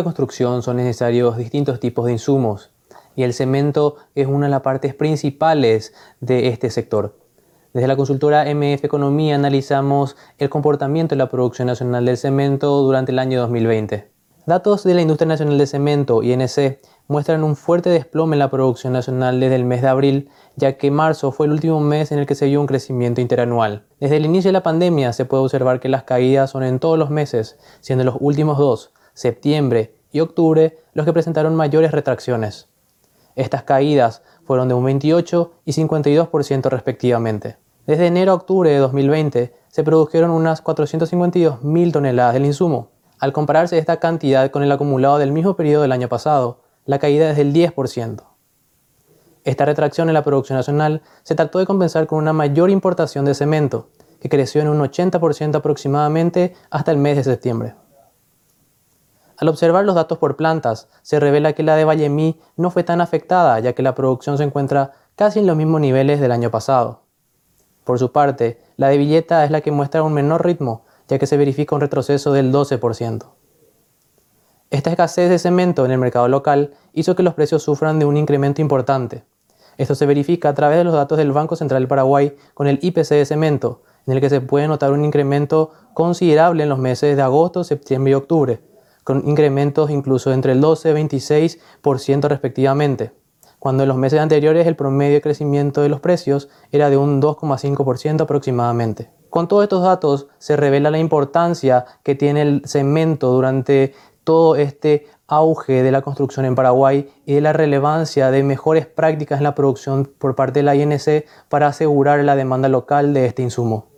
la construcción son necesarios distintos tipos de insumos y el cemento es una de las partes principales de este sector. Desde la consultora MF Economía analizamos el comportamiento de la producción nacional del cemento durante el año 2020. Datos de la Industria Nacional de Cemento, INC, muestran un fuerte desplome en la producción nacional desde el mes de abril, ya que marzo fue el último mes en el que se vio un crecimiento interanual. Desde el inicio de la pandemia se puede observar que las caídas son en todos los meses, siendo los últimos dos, septiembre y octubre, los que presentaron mayores retracciones. Estas caídas fueron de un 28 y 52% respectivamente. Desde enero a octubre de 2020 se produjeron unas 452.000 toneladas del insumo. Al compararse esta cantidad con el acumulado del mismo periodo del año pasado, la caída es del 10%. Esta retracción en la producción nacional se trató de compensar con una mayor importación de cemento, que creció en un 80% aproximadamente hasta el mes de septiembre. Al observar los datos por plantas, se revela que la de Vallemí no fue tan afectada, ya que la producción se encuentra casi en los mismos niveles del año pasado. Por su parte, la de Villeta es la que muestra un menor ritmo, ya que se verifica un retroceso del 12%. Esta escasez de cemento en el mercado local hizo que los precios sufran de un incremento importante. Esto se verifica a través de los datos del Banco Central del Paraguay con el IPC de cemento, en el que se puede notar un incremento considerable en los meses de agosto, septiembre y octubre, con incrementos incluso entre el 12 y 26% respectivamente, cuando en los meses anteriores el promedio de crecimiento de los precios era de un 2,5% aproximadamente. Con todos estos datos se revela la importancia que tiene el cemento durante todo este auge de la construcción en Paraguay y de la relevancia de mejores prácticas en la producción por parte de la INC para asegurar la demanda local de este insumo.